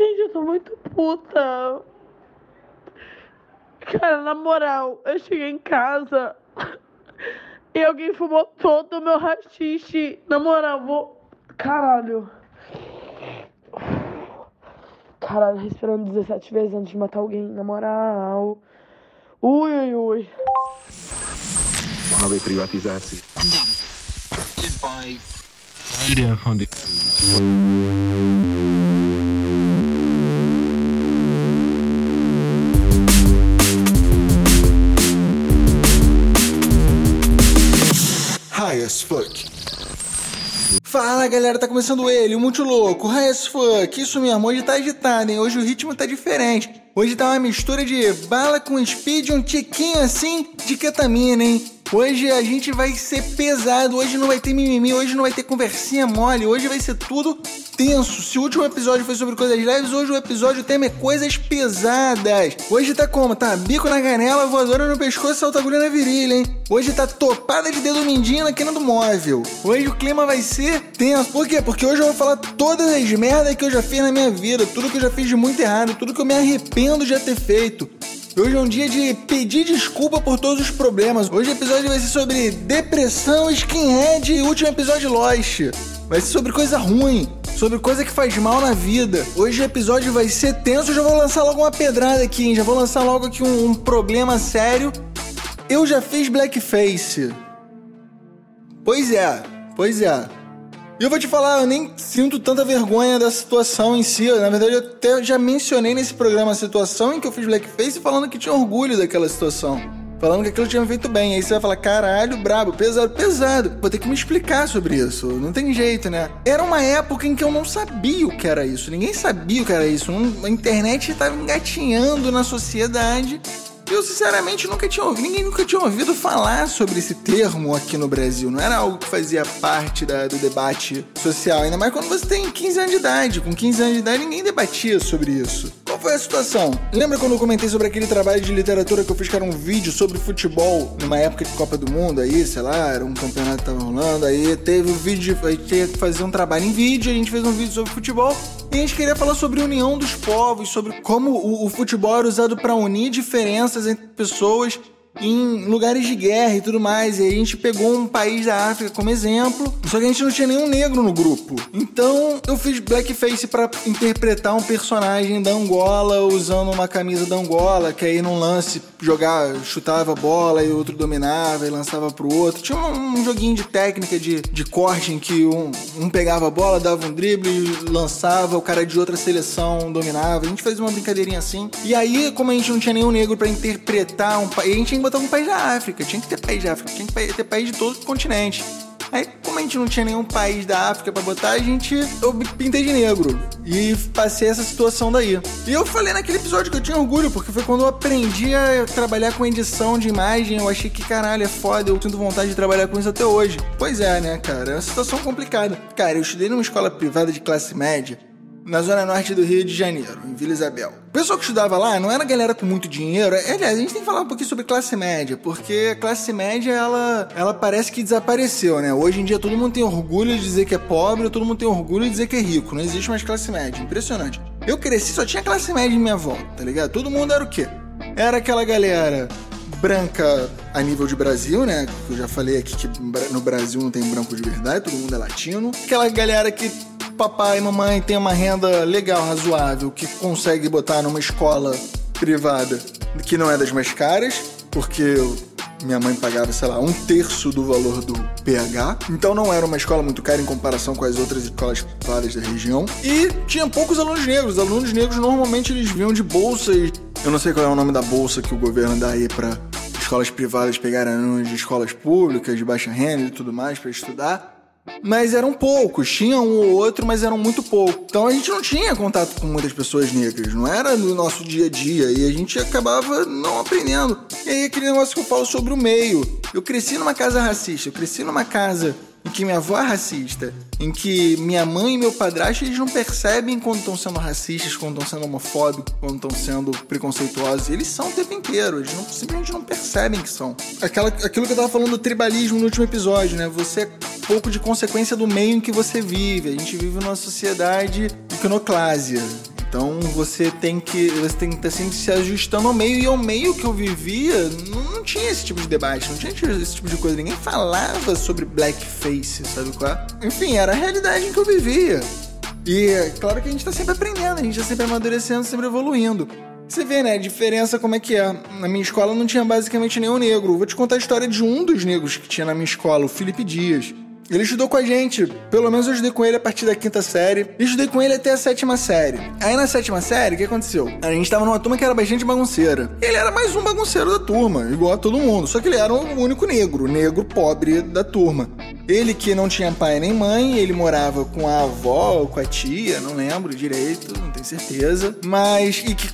Gente, eu tô muito puta. Cara, na moral, eu cheguei em casa e alguém fumou todo o meu rachixe. Na moral, vou. Caralho. Caralho, respirando 17 vezes antes de matar alguém, na moral. Ui, ui, ui. Mali privatizácii. High as fuck. Fala galera, tá começando ele, o muito louco, high as fuck. Isso mesmo, hoje tá agitado, hein? Hoje o ritmo tá diferente. Hoje tá uma mistura de bala com speed, um tiquinho assim de ketamina, hein? Hoje a gente vai ser pesado, hoje não vai ter mimimi, hoje não vai ter conversinha mole, hoje vai ser tudo tenso. Se o último episódio foi sobre coisas leves, hoje o episódio tema é coisas pesadas. Hoje tá como? Tá bico na canela, voadora no pescoço, salta agulha na virilha, hein? Hoje tá topada de dedo mindinho na quina do móvel. Hoje o clima vai ser tenso. Por quê? Porque hoje eu vou falar todas as merdas que eu já fiz na minha vida, tudo que eu já fiz de muito errado, tudo que eu me arrependo de já ter feito. Hoje é um dia de pedir desculpa por todos os problemas. Hoje o episódio vai ser sobre depressão, skinhead e último episódio Lost. Vai ser sobre coisa ruim, sobre coisa que faz mal na vida. Hoje o episódio vai ser tenso, já vou lançar logo uma pedrada aqui, hein? Já vou lançar logo aqui um, um problema sério. Eu já fiz blackface. Pois é, pois é. E eu vou te falar, eu nem sinto tanta vergonha da situação em si. Na verdade, eu até já mencionei nesse programa a situação em que eu fiz blackface falando que tinha orgulho daquela situação. Falando que aquilo tinha feito bem. Aí você vai falar, caralho, brabo, pesado, pesado. Vou ter que me explicar sobre isso. Não tem jeito, né? Era uma época em que eu não sabia o que era isso. Ninguém sabia o que era isso. A internet estava engatinhando na sociedade. Eu, sinceramente, nunca tinha ouvido, ninguém nunca tinha ouvido falar sobre esse termo aqui no Brasil. Não era algo que fazia parte da, do debate social, ainda mais quando você tem 15 anos de idade. Com 15 anos de idade, ninguém debatia sobre isso. Qual foi a situação? Lembra quando eu comentei sobre aquele trabalho de literatura que eu fiz, que era um vídeo sobre futebol, numa época de Copa do Mundo, aí, sei lá, era um campeonato que tava rolando, aí teve um vídeo, aí tinha que fazer um trabalho em vídeo, a gente fez um vídeo sobre futebol, e a gente queria falar sobre a união dos povos, sobre como o, o futebol era usado para unir diferenças entre pessoas em lugares de guerra e tudo mais. E a gente pegou um país da África como exemplo, só que a gente não tinha nenhum negro no grupo. Então eu fiz blackface para interpretar um personagem da Angola usando uma camisa da Angola, que aí num lance jogar, chutava bola e o outro dominava e lançava pro outro. Tinha um, um joguinho de técnica de, de corte em que um, um pegava a bola, dava um drible, lançava, o cara de outra seleção dominava. A gente fazia uma brincadeirinha assim. E aí, como a gente não tinha nenhum negro para interpretar um país, a gente botar um país da África. Tinha que ter país da África, tinha que ter país de todo o continente. Aí, como a gente não tinha nenhum país da África para botar, a gente. Eu pintei de negro. E passei essa situação daí. E eu falei naquele episódio que eu tinha orgulho, porque foi quando eu aprendi a trabalhar com edição de imagem. Eu achei que, caralho, é foda, eu sinto vontade de trabalhar com isso até hoje. Pois é, né, cara? É uma situação complicada. Cara, eu estudei numa escola privada de classe média na zona norte do Rio de Janeiro, em Vila Isabel. O pessoal que estudava lá não era galera com muito dinheiro. Aliás, a gente tem que falar um pouquinho sobre classe média, porque a classe média, ela, ela parece que desapareceu, né? Hoje em dia todo mundo tem orgulho de dizer que é pobre, todo mundo tem orgulho de dizer que é rico. Não existe mais classe média. Impressionante. Eu cresci, só tinha classe média em minha volta, tá ligado? Todo mundo era o quê? Era aquela galera branca a nível de Brasil, né? Eu já falei aqui que no Brasil não tem branco de verdade, todo mundo é latino. Aquela galera que papai e mamãe tem uma renda legal, razoável, que consegue botar numa escola privada que não é das mais caras, porque minha mãe pagava, sei lá, um terço do valor do PH. Então não era uma escola muito cara em comparação com as outras escolas privadas da região. E tinha poucos alunos negros. Os alunos negros normalmente eles vinham de bolsas. Eu não sei qual é o nome da bolsa que o governo dá aí para escolas privadas pegarem alunos de escolas públicas, de baixa renda e tudo mais para estudar mas eram poucos. Tinha um ou outro, mas eram muito poucos. Então a gente não tinha contato com muitas pessoas negras, não era no nosso dia a dia e a gente acabava não aprendendo. E aí aquele negócio que eu falo sobre o meio. Eu cresci numa casa racista, eu cresci numa casa em que minha avó é racista, em que minha mãe e meu padrasto eles não percebem quando estão sendo racistas, quando estão sendo homofóbicos, quando estão sendo preconceituosos. Eles são o tempo inteiro, eles não, simplesmente não percebem que são. Aquela, aquilo que eu tava falando do tribalismo no último episódio, né? Você é pouco de consequência do meio em que você vive. A gente vive numa sociedade iconoclásia Então você tem que você tem que estar sempre se ajustando ao meio e ao meio que eu vivia não, tinha esse tipo de debate, não tinha esse tipo de coisa, ninguém falava sobre blackface, sabe qual? É? Enfim, era a realidade em que eu vivia. E claro que a gente tá sempre aprendendo, a gente tá sempre amadurecendo, sempre evoluindo. Você vê, né, a diferença como é que é. Na minha escola não tinha basicamente nenhum negro. Vou te contar a história de um dos negros que tinha na minha escola, o Felipe Dias. Ele estudou com a gente, pelo menos eu estudei com ele a partir da quinta série. E estudei com ele até a sétima série. Aí na sétima série, o que aconteceu? A gente tava numa turma que era bastante bagunceira. Ele era mais um bagunceiro da turma, igual a todo mundo. Só que ele era o único negro, negro pobre da turma. Ele que não tinha pai nem mãe, ele morava com a avó ou com a tia, não lembro direito, não tenho certeza. Mas, e que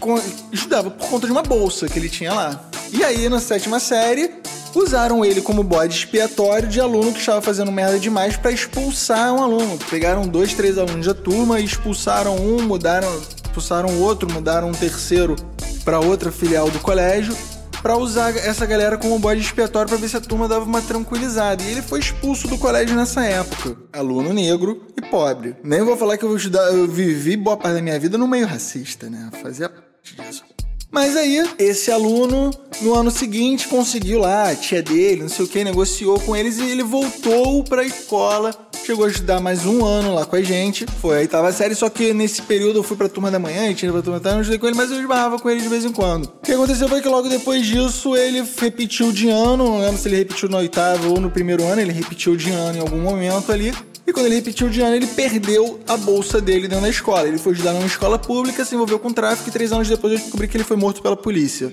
estudava por conta de uma bolsa que ele tinha lá. E aí, na sétima série, usaram ele como bode expiatório de aluno que estava fazendo merda demais para expulsar um aluno. Pegaram dois, três alunos da turma e expulsaram um, mudaram, expulsaram outro, mudaram um terceiro para outra filial do colégio para usar essa galera como bode expiatório para ver se a turma dava uma tranquilizada. E ele foi expulso do colégio nessa época. Aluno negro e pobre. Nem vou falar que eu, eu vivi boa parte da minha vida no meio racista, né? Fazia disso. Mas aí, esse aluno, no ano seguinte, conseguiu lá, a tia dele, não sei o que, negociou com eles e ele voltou pra escola. Chegou a estudar mais um ano lá com a gente. Foi, aí tava sério, só que nesse período eu fui pra turma da manhã, e tinha pra turma da tarde, eu estudei com ele, mas eu esbarrava com ele de vez em quando. O que aconteceu foi que logo depois disso ele repetiu de ano, não lembro se ele repetiu no oitavo ou no primeiro ano, ele repetiu de ano em algum momento ali. E quando ele repetiu de ano, ele perdeu a bolsa dele dentro da escola. Ele foi estudar numa escola pública, se envolveu com tráfico e três anos depois eu descobri que ele foi morto pela polícia.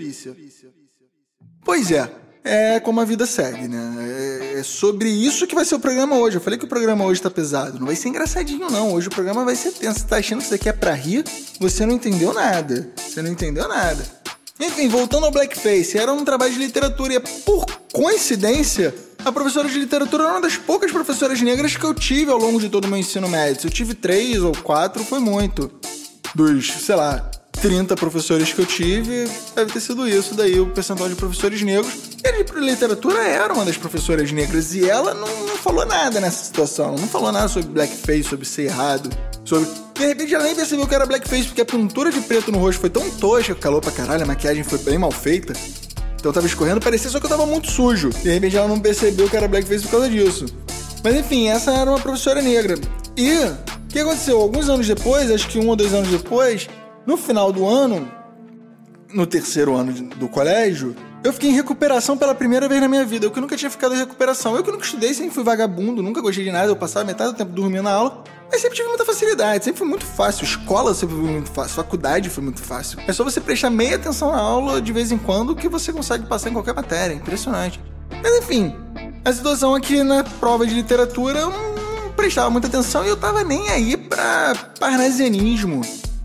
Pois é, é como a vida segue, né? É, é sobre isso que vai ser o programa hoje. Eu falei que o programa hoje tá pesado. Não vai ser engraçadinho, não. Hoje o programa vai ser tenso. Você tá achando que isso aqui é pra rir? Você não entendeu nada. Você não entendeu nada. Enfim, voltando ao Blackface, era um trabalho de literatura e por coincidência a professora de literatura era uma das poucas professoras negras que eu tive ao longo de todo o meu ensino médio. Se eu tive três ou quatro, foi muito. Dos, sei lá, 30 professores que eu tive, deve ter sido isso daí, o percentual de professores negros. E de literatura era uma das professoras negras e ela não, não falou nada nessa situação. Não falou nada sobre blackface, sobre ser errado, sobre de repente ela nem percebeu que era blackface, porque a pintura de preto no rosto foi tão tosca, calou pra caralho, a maquiagem foi bem mal feita, então eu tava escorrendo, parecia só que eu tava muito sujo. De repente ela não percebeu que era blackface por causa disso. Mas enfim, essa era uma professora negra. E o que aconteceu? Alguns anos depois, acho que um ou dois anos depois, no final do ano, no terceiro ano do colégio, eu fiquei em recuperação pela primeira vez na minha vida. Eu que nunca tinha ficado em recuperação. Eu que nunca estudei, sempre fui vagabundo, nunca gostei de nada. Eu passava metade do tempo dormindo na aula. Mas sempre tive muita facilidade, sempre foi muito fácil. Escola sempre foi muito fácil, faculdade foi muito fácil. É só você prestar meia atenção na aula de vez em quando que você consegue passar em qualquer matéria. Impressionante. Mas enfim, a situação aqui na prova de literatura eu não prestava muita atenção e eu tava nem aí pra parnasianismo.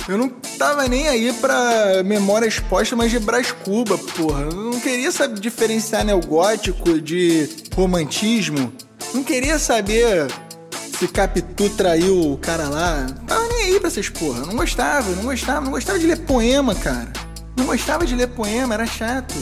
Eu não tava nem aí pra memória exposta, mas de Brás Cuba, porra. Eu não queria saber diferenciar neogótico de romantismo. Não queria saber se Capitu traiu o cara lá. Tava nem aí pra essas porra. Não gostava, não gostava, não gostava de ler poema, cara. Não gostava de ler poema, era chato.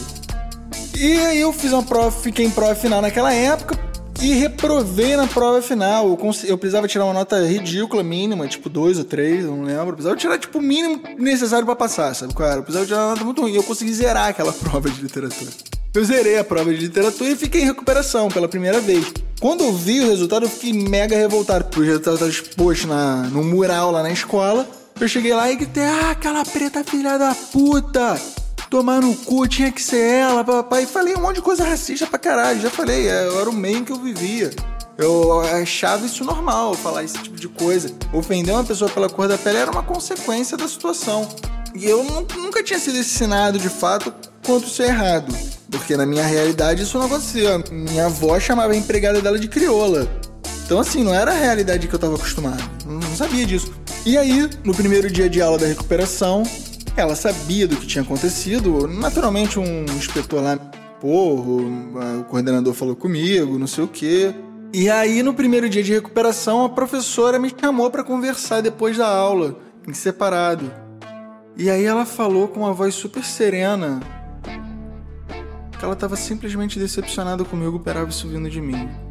E aí eu fiz uma prova, fiquei em prova final naquela época e reprovei na prova final. Eu, eu precisava tirar uma nota ridícula, mínima, tipo dois ou três, não lembro. Eu precisava tirar, tipo, o mínimo necessário para passar, sabe, cara? Eu precisava tirar uma nota muito ruim. E eu consegui zerar aquela prova de literatura. Eu zerei a prova de literatura e fiquei em recuperação pela primeira vez. Quando eu vi o resultado, eu fiquei mega revoltado, porque o resultado estava exposto na, no mural lá na escola. Eu cheguei lá e gritei: Ah, aquela preta filha da puta! Tomar no cu, tinha que ser ela, papai. Falei um monte de coisa racista pra caralho. Já falei, é, era o meio que eu vivia. Eu achava isso normal, falar esse tipo de coisa. Ofender uma pessoa pela cor da pele era uma consequência da situação. E eu nunca tinha sido ensinado de fato quanto isso é errado. Porque na minha realidade isso não acontecia. Minha avó chamava a empregada dela de crioula. Então, assim, não era a realidade que eu tava acostumado. Não sabia disso. E aí, no primeiro dia de aula da recuperação, ela sabia do que tinha acontecido. Naturalmente, um inspetor lá, porro, o coordenador falou comigo, não sei o quê. E aí, no primeiro dia de recuperação, a professora me chamou para conversar depois da aula, em separado. E aí ela falou com uma voz super serena que ela estava simplesmente decepcionada comigo por isso vindo de mim.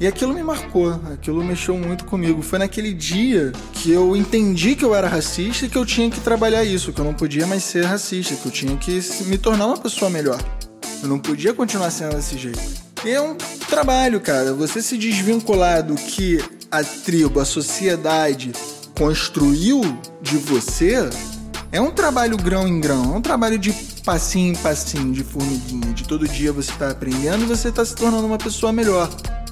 E aquilo me marcou, aquilo mexeu muito comigo. Foi naquele dia que eu entendi que eu era racista e que eu tinha que trabalhar isso, que eu não podia mais ser racista, que eu tinha que me tornar uma pessoa melhor. Eu não podia continuar sendo desse jeito. E é um trabalho, cara. Você se desvincular do que a tribo, a sociedade construiu de você é um trabalho grão em grão, é um trabalho de passinho em passinho, de formiguinha, de todo dia você está aprendendo e você está se tornando uma pessoa melhor.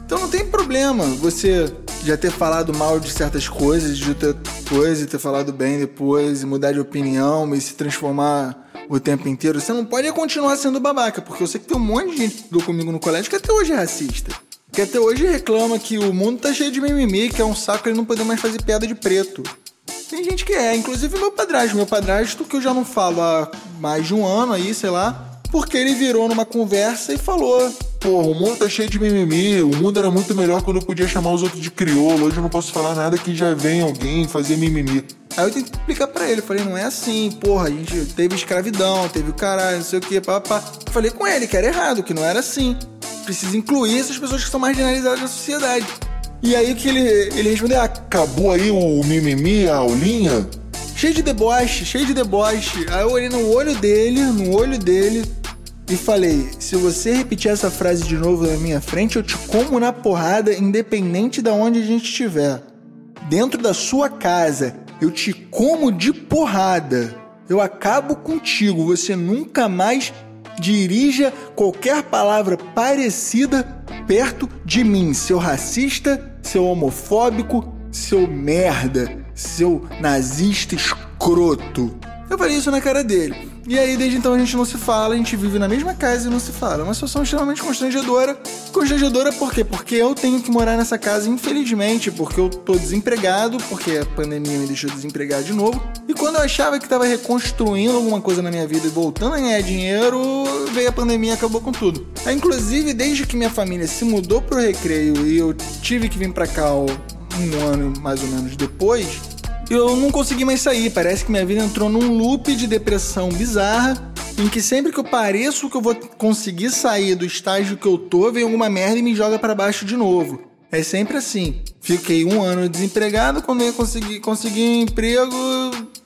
Então não tem problema você já ter falado mal de certas coisas, de outra coisa, e ter falado bem depois, mudar de opinião e se transformar o tempo inteiro. Você não pode continuar sendo babaca, porque eu sei que tem um monte de gente que estudou comigo no colégio que até hoje é racista. Que até hoje reclama que o mundo tá cheio de mimimi, que é um saco ele não poder mais fazer piada de preto. Tem gente que é, inclusive meu padrasto. Meu padrasto, que eu já não falo há mais de um ano aí, sei lá, porque ele virou numa conversa e falou: Porra, o mundo tá cheio de mimimi, o mundo era muito melhor quando eu podia chamar os outros de crioulo, hoje eu não posso falar nada que já vem alguém fazer mimimi. Aí eu tentei explicar pra ele, falei, não é assim, porra, a gente teve escravidão, teve o caralho, não sei o que, papá. Falei com ele que era errado, que não era assim. Precisa incluir essas pessoas que são marginalizadas na sociedade. E aí que ele, ele respondeu: Acabou aí o mimimi, a aulinha? Cheio de deboche, cheio de deboche. Aí eu olhei no olho dele, no olho dele, e falei: Se você repetir essa frase de novo na minha frente, eu te como na porrada, independente de onde a gente estiver. Dentro da sua casa, eu te como de porrada. Eu acabo contigo. Você nunca mais dirija qualquer palavra parecida perto de mim, seu racista, seu homofóbico, seu merda, seu nazista escroto. Eu falei isso na cara dele. E aí, desde então, a gente não se fala, a gente vive na mesma casa e não se fala. É uma situação extremamente constrangedora. Constrangedora por quê? Porque eu tenho que morar nessa casa, infelizmente, porque eu tô desempregado, porque a pandemia me deixou desempregado de novo. E quando eu achava que tava reconstruindo alguma coisa na minha vida e voltando a ganhar dinheiro, veio a pandemia e acabou com tudo. Aí, inclusive, desde que minha família se mudou pro recreio e eu tive que vir pra cá um ano mais ou menos depois, eu não consegui mais sair. Parece que minha vida entrou num loop de depressão bizarra, em que sempre que eu pareço que eu vou conseguir sair do estágio que eu tô, vem alguma merda e me joga para baixo de novo. É sempre assim. Fiquei um ano desempregado, quando eu consegui, consegui um emprego,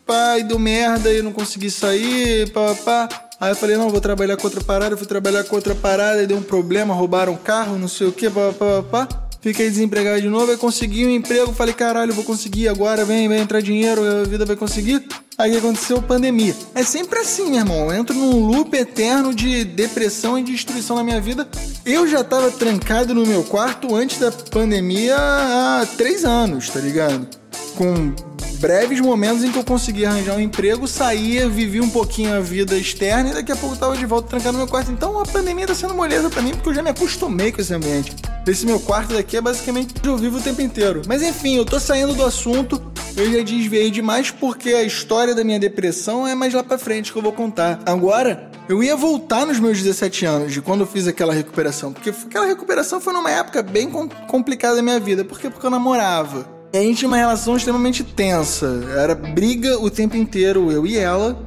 pai, deu merda e não consegui sair, pá, pá. Aí eu falei, não, vou trabalhar com outra parada, fui trabalhar com outra parada, e deu um problema, roubaram um carro, não sei o que, pá, pá, pá, pá fiquei desempregado de novo, aí consegui um emprego, falei, caralho, vou conseguir agora, vem, vai entrar dinheiro, a vida vai conseguir. Aí aconteceu pandemia. É sempre assim, meu irmão. Eu entro num loop eterno de depressão e destruição na minha vida. Eu já tava trancado no meu quarto antes da pandemia há três anos, tá ligado? Com breves momentos em que eu consegui arranjar um emprego, saía, vivi um pouquinho a vida externa e daqui a pouco eu tava de volta trancado no meu quarto. Então a pandemia tá sendo moleza para mim porque eu já me acostumei com esse ambiente. Esse meu quarto daqui é basicamente eu vivo o tempo inteiro. Mas enfim, eu tô saindo do assunto. Eu já desviei demais porque a história da minha depressão é mais lá pra frente que eu vou contar. Agora, eu ia voltar nos meus 17 anos, de quando eu fiz aquela recuperação. Porque aquela recuperação foi numa época bem complicada da minha vida. Por quê? Porque eu namorava. E a gente tinha uma relação extremamente tensa. Era briga o tempo inteiro, eu e ela.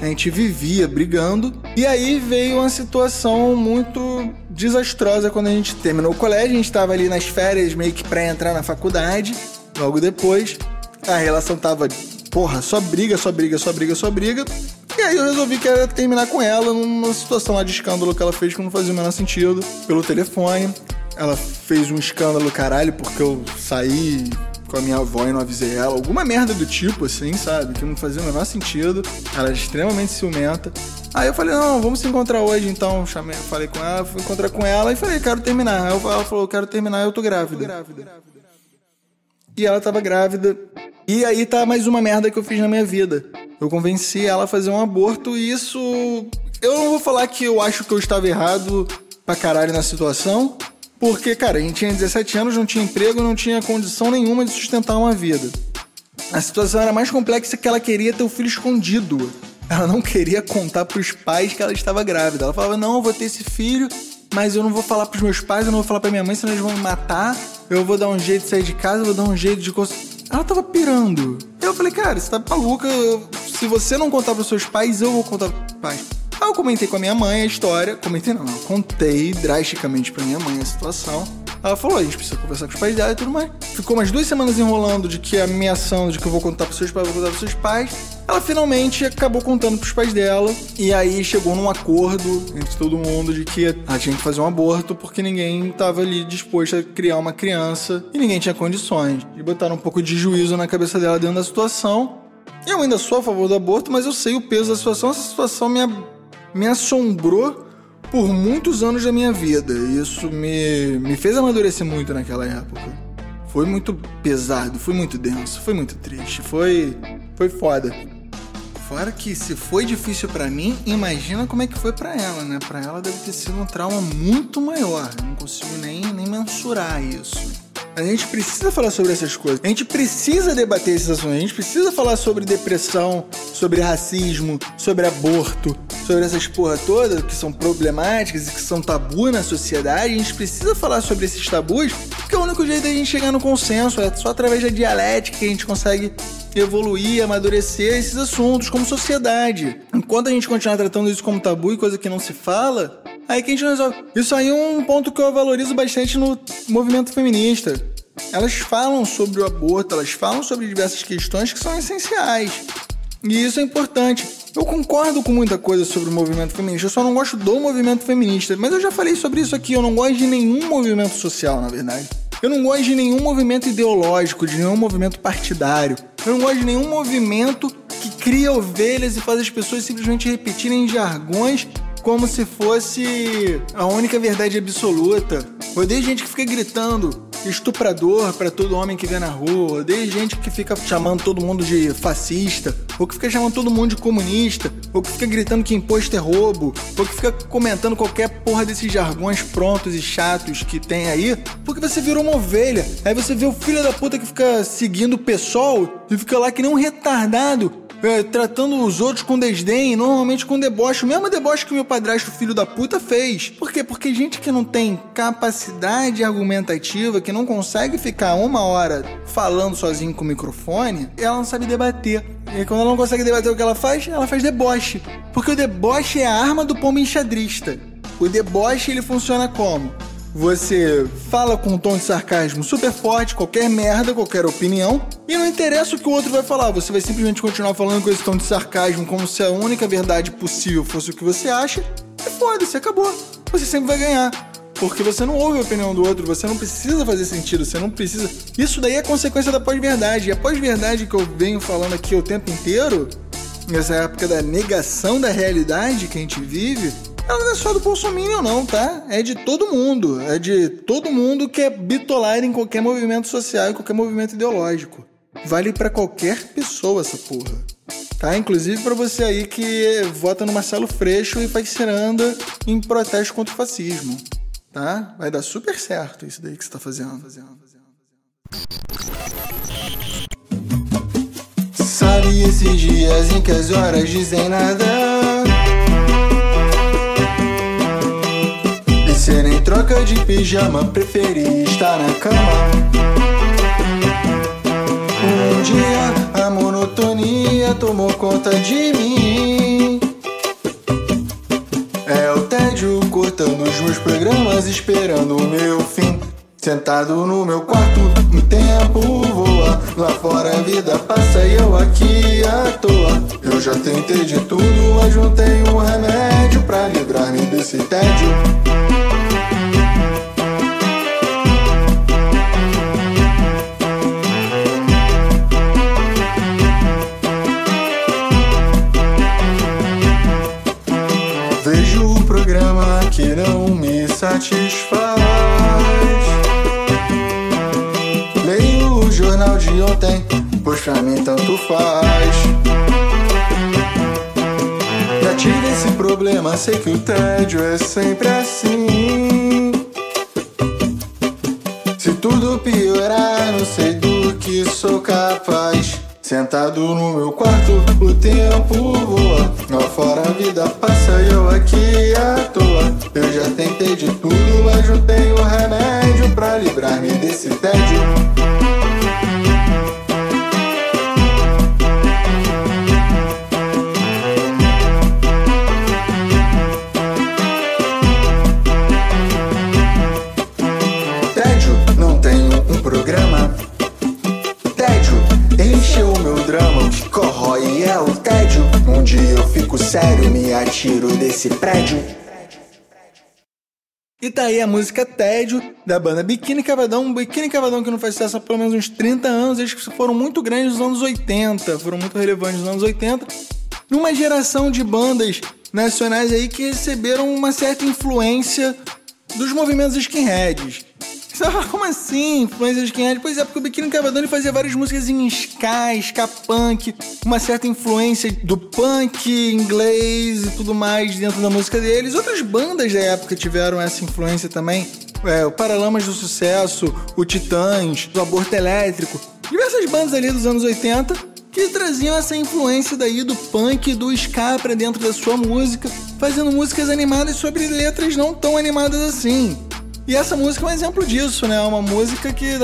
A gente vivia brigando. E aí veio uma situação muito desastrosa quando a gente terminou o colégio. A gente estava ali nas férias, meio que pra entrar na faculdade. Logo depois, a relação tava, porra, só briga, só briga, só briga, só briga. E aí eu resolvi que era terminar com ela numa situação lá de escândalo que ela fez que não fazia o menor sentido. Pelo telefone. Ela fez um escândalo caralho porque eu saí com a minha avó e não avisei ela. Alguma merda do tipo, assim, sabe? Que não fazia o menor sentido. Ela era extremamente ciumenta. Aí eu falei, não, vamos se encontrar hoje, então. Chamei, falei com ela, fui encontrar com ela e falei, quero terminar. Aí ela falou, quero terminar, eu tô grávida. Tô grávida. E ela tava grávida. E aí tá mais uma merda que eu fiz na minha vida. Eu convenci ela a fazer um aborto e isso. Eu não vou falar que eu acho que eu estava errado pra caralho na situação, porque, cara, a gente tinha 17 anos, não tinha emprego, não tinha condição nenhuma de sustentar uma vida. A situação era mais complexa que ela queria ter o filho escondido. Ela não queria contar pros pais que ela estava grávida. Ela falava: "Não, eu vou ter esse filho, mas eu não vou falar pros meus pais, eu não vou falar pra minha mãe, senão eles vão me matar. Eu vou dar um jeito de sair de casa, eu vou dar um jeito de ela tava pirando. Eu falei, cara, você tá maluca. Se você não contar pros seus pais, eu vou contar pros pais. Aí eu comentei com a minha mãe a história. Comentei não, contei drasticamente pra minha mãe a situação. Ela falou, a gente precisa conversar com os pais dela e tudo mais. Ficou umas duas semanas enrolando de que ameaçando de que eu vou contar pros seus pais, vou contar pros seus pais. Ela finalmente acabou contando pros pais dela e aí chegou num acordo entre todo mundo de que ela tinha que fazer um aborto porque ninguém tava ali disposto a criar uma criança e ninguém tinha condições. E botaram um pouco de juízo na cabeça dela dentro da situação. Eu ainda sou a favor do aborto, mas eu sei o peso da situação. Essa situação me, me assombrou por muitos anos da minha vida. Isso me, me fez amadurecer muito naquela época. Foi muito pesado, foi muito denso, foi muito triste, foi, foi foda. Fora que se foi difícil para mim, imagina como é que foi para ela, né? Para ela deve ter sido um trauma muito maior. Não consigo nem, nem mensurar isso. A gente precisa falar sobre essas coisas. A gente precisa debater esses assuntos. A gente precisa falar sobre depressão, sobre racismo, sobre aborto, sobre essas porra toda que são problemáticas e que são tabu na sociedade. A gente precisa falar sobre esses tabus, porque é o único jeito da gente chegar no consenso. É só através da dialética que a gente consegue evoluir, amadurecer esses assuntos como sociedade. Enquanto a gente continuar tratando isso como tabu e coisa que não se fala, aí que a gente resolve. Isso aí é um ponto que eu valorizo bastante no movimento feminista. Elas falam sobre o aborto, elas falam sobre diversas questões que são essenciais. E isso é importante. Eu concordo com muita coisa sobre o movimento feminista, eu só não gosto do movimento feminista. Mas eu já falei sobre isso aqui, eu não gosto de nenhum movimento social, na verdade. Eu não gosto de nenhum movimento ideológico, de nenhum movimento partidário. Eu não gosto de nenhum movimento que cria ovelhas e faz as pessoas simplesmente repetirem jargões como se fosse a única verdade absoluta. Odeio gente que fica gritando estuprador para todo homem que vê na rua. Odeio gente que fica chamando todo mundo de fascista, ou que fica chamando todo mundo de comunista, ou que fica gritando que imposto é roubo, ou que fica comentando qualquer porra desses jargões prontos e chatos que tem aí, porque você virou uma ovelha. Aí você vê o filho da puta que fica seguindo o pessoal e fica lá que nem um retardado é, tratando os outros com desdém, normalmente com deboche, o mesmo deboche que meu padrasto filho da puta fez. Por quê? Porque gente que não tem capacidade argumentativa, que não consegue ficar uma hora falando sozinho com o microfone, ela não sabe debater. E quando ela não consegue debater o que ela faz, ela faz deboche. Porque o deboche é a arma do pombo enxadrista. O deboche ele funciona como? Você fala com um tom de sarcasmo super forte, qualquer merda, qualquer opinião, e não interessa o que o outro vai falar, você vai simplesmente continuar falando com esse tom de sarcasmo como se a única verdade possível fosse o que você acha, e foda-se, acabou. Você sempre vai ganhar. Porque você não ouve a opinião do outro, você não precisa fazer sentido, você não precisa. Isso daí é consequência da pós-verdade. E a pós-verdade que eu venho falando aqui o tempo inteiro, nessa época da negação da realidade que a gente vive, ela não é só do Bolsonaro, não, tá? É de todo mundo. É de todo mundo que é bitolar em qualquer movimento social, em qualquer movimento ideológico. Vale para qualquer pessoa essa porra. Tá? Inclusive para você aí que vota no Marcelo Freixo e faz ciranda em protesto contra o fascismo. Tá? Vai dar super certo isso daí que você tá fazendo. Sabe esses dias em que as horas dizem nada? Você nem troca de pijama, preferi estar na cama. Um dia a monotonia tomou conta de mim. É o tédio cortando os meus programas, esperando o meu fim. Sentado no meu quarto, o tempo voa. Lá fora a vida passa e eu aqui à toa. Eu já tentei de tudo, mas não tenho remédio pra livrar-me desse tédio. Satisfaz. Leio o jornal de ontem, pois pra mim tanto faz. Já tive esse problema, sei que o tédio é sempre assim. Se tudo piorar, não sei do que sou capaz. Sentado no meu quarto, o tempo voa. Lá fora a vida passa e eu aqui à toa. Eu já tentei de tudo, mas não tenho remédio pra livrar-me desse tédio. Sério, me atiro desse prédio. E tá aí a música Tédio, da banda Biquíni Cavadão. Biquíni Cavadão que não faz sucesso há pelo menos uns 30 anos. Eles foram muito grandes nos anos 80, foram muito relevantes nos anos 80. Numa geração de bandas nacionais aí que receberam uma certa influência dos movimentos skinheads. Como assim? Influência de skinhead? Pois é, porque o Biquíni Cavadão fazia várias músicas em ska, ska punk, uma certa influência do punk inglês e tudo mais dentro da música deles. Outras bandas da época tiveram essa influência também. É, o Paralamas do Sucesso, o Titãs, o Aborto Elétrico. Diversas bandas ali dos anos 80 que traziam essa influência daí do punk e do ska pra dentro da sua música, fazendo músicas animadas sobre letras não tão animadas assim. E essa música é um exemplo disso, né? Uma música que.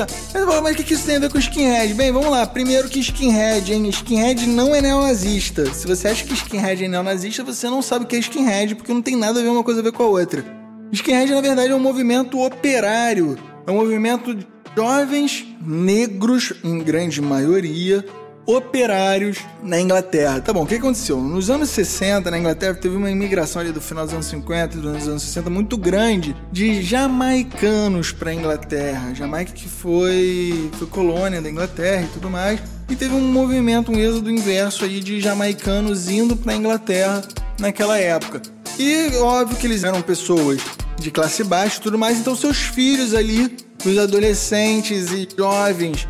Mas, o que isso tem a ver com skinhead? Bem, vamos lá. Primeiro que skinhead, hein? Skinhead não é neonazista. Se você acha que skinhead é neonazista, você não sabe o que é skinhead, porque não tem nada a ver uma coisa a ver com a outra. Skinhead, na verdade, é um movimento operário. É um movimento de jovens negros, em grande maioria, operários na Inglaterra. Tá bom, o que aconteceu? Nos anos 60, na Inglaterra, teve uma imigração ali do final dos anos 50 e dos anos 60 muito grande de jamaicanos para Inglaterra. Jamaica que foi, foi colônia da Inglaterra e tudo mais. E teve um movimento, um êxodo inverso aí de jamaicanos indo para Inglaterra naquela época. E óbvio que eles eram pessoas de classe baixa e tudo mais, então seus filhos ali, os adolescentes e jovens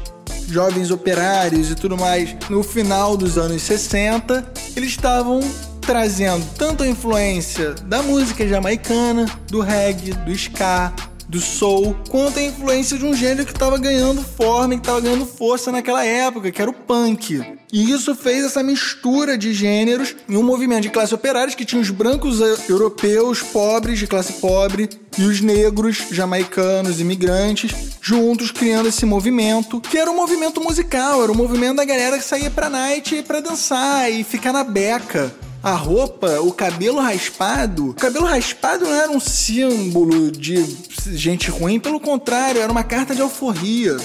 jovens operários e tudo mais, no final dos anos 60, eles estavam trazendo tanto a influência da música jamaicana, do reggae, do ska, do soul, quanto a influência de um gênero que estava ganhando forma, que estava ganhando força naquela época, que era o punk. E isso fez essa mistura de gêneros em um movimento de classe operária que tinha os brancos europeus, pobres, de classe pobre, e os negros, jamaicanos, imigrantes, juntos criando esse movimento, que era um movimento musical, era um movimento da galera que saía pra night pra dançar e ficar na beca a roupa, o cabelo raspado. O cabelo raspado não era um símbolo de gente ruim, pelo contrário, era uma carta de alforria.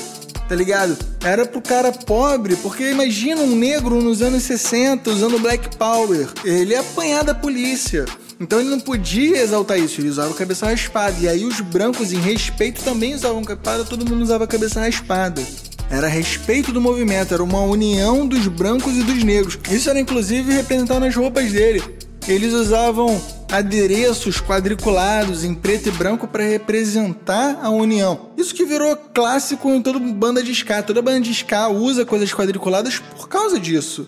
Tá ligado? Era pro cara pobre, porque imagina um negro nos anos 60 usando Black Power. Ele ia apanhar da polícia. Então ele não podia exaltar isso, ele usava cabeça raspada. E aí os brancos, em respeito, também usavam cabeça todo mundo usava cabeça raspada. Era respeito do movimento, era uma união dos brancos e dos negros. Isso era inclusive representado nas roupas dele. Eles usavam adereços quadriculados em preto e branco para representar a união. Isso que virou clássico em toda banda de ska. Toda banda de ska usa coisas quadriculadas por causa disso.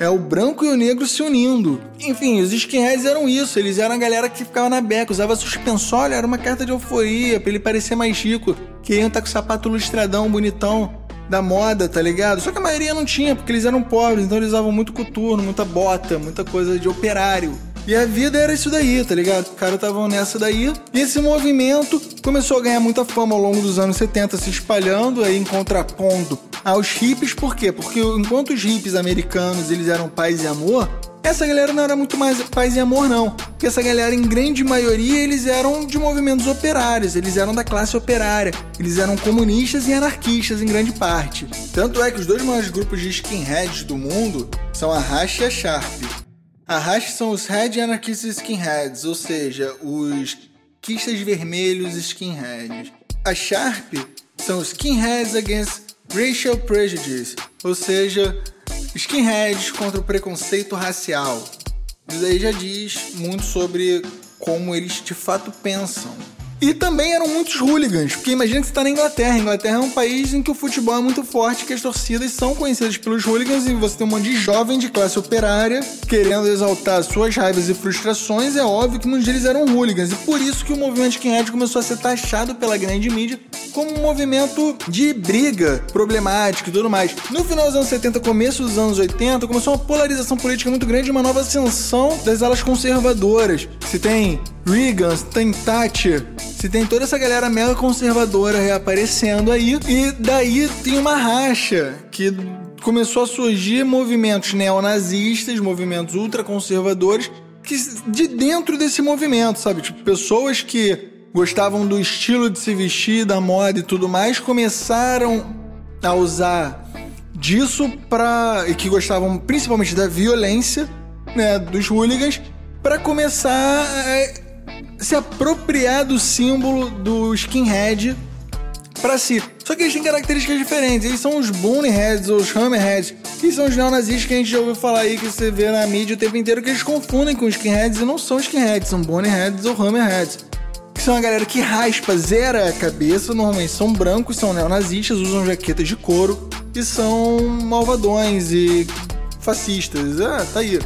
É o branco e o negro se unindo. Enfim, os skinheads eram isso. Eles eram a galera que ficava na beca, usava suspensório, era uma carta de euforia, para ele parecer mais rico. Queriam estar tá com o sapato lustradão, bonitão da moda, tá ligado? Só que a maioria não tinha, porque eles eram pobres, então eles usavam muito coturno, muita bota, muita coisa de operário. E a vida era isso daí, tá ligado? Os caras estavam nessa daí. E esse movimento começou a ganhar muita fama ao longo dos anos 70, se espalhando aí em contraponto aos hippies. Por quê? Porque enquanto os hippies americanos eles eram paz e amor, essa galera não era muito mais paz e amor, não. Porque essa galera, em grande maioria, eles eram de movimentos operários, eles eram da classe operária, eles eram comunistas e anarquistas em grande parte. Tanto é que os dois maiores grupos de skinheads do mundo são a Hash e a Sharp. A Hash são os Red Anarchist Skinheads, ou seja, os quistas vermelhos skinheads. A Sharp são os Skinheads Against Racial Prejudice, ou seja, Skinheads contra o preconceito racial. Isso aí já diz muito sobre como eles de fato pensam. E também eram muitos hooligans, porque imagina que você está na Inglaterra. Inglaterra é um país em que o futebol é muito forte, que as torcidas são conhecidas pelos hooligans e você tem um monte de jovem de classe operária querendo exaltar suas raivas e frustrações. É óbvio que muitos deles eram hooligans e por isso que o movimento skinhead começou a ser taxado pela grande mídia como um movimento de briga problemático e tudo mais. No final dos anos 70, começo dos anos 80, começou uma polarização política muito grande e uma nova ascensão das alas conservadoras. Se tem Reagan, se tem Thatcher, se tem toda essa galera mega conservadora reaparecendo aí, e daí tem uma racha que começou a surgir movimentos neonazistas, movimentos ultraconservadores, que de dentro desse movimento, sabe? Tipo, pessoas que gostavam do estilo de se vestir, da moda e tudo mais, começaram a usar disso para e que gostavam principalmente da violência né, dos hooligans para começar a se apropriar do símbolo do skinhead para si. Só que eles têm características diferentes. Eles são os Boneheads ou os Hammerheads, que são os neonazistas que a gente já ouviu falar aí, que você vê na mídia o tempo inteiro, que eles confundem com skinheads e não são skinheads, são Boneheads ou Hammerheads. Que são a galera que raspa, zera a cabeça, normalmente são brancos, são neonazistas, usam jaquetas de couro e são malvadões e fascistas. Ah, tá aí.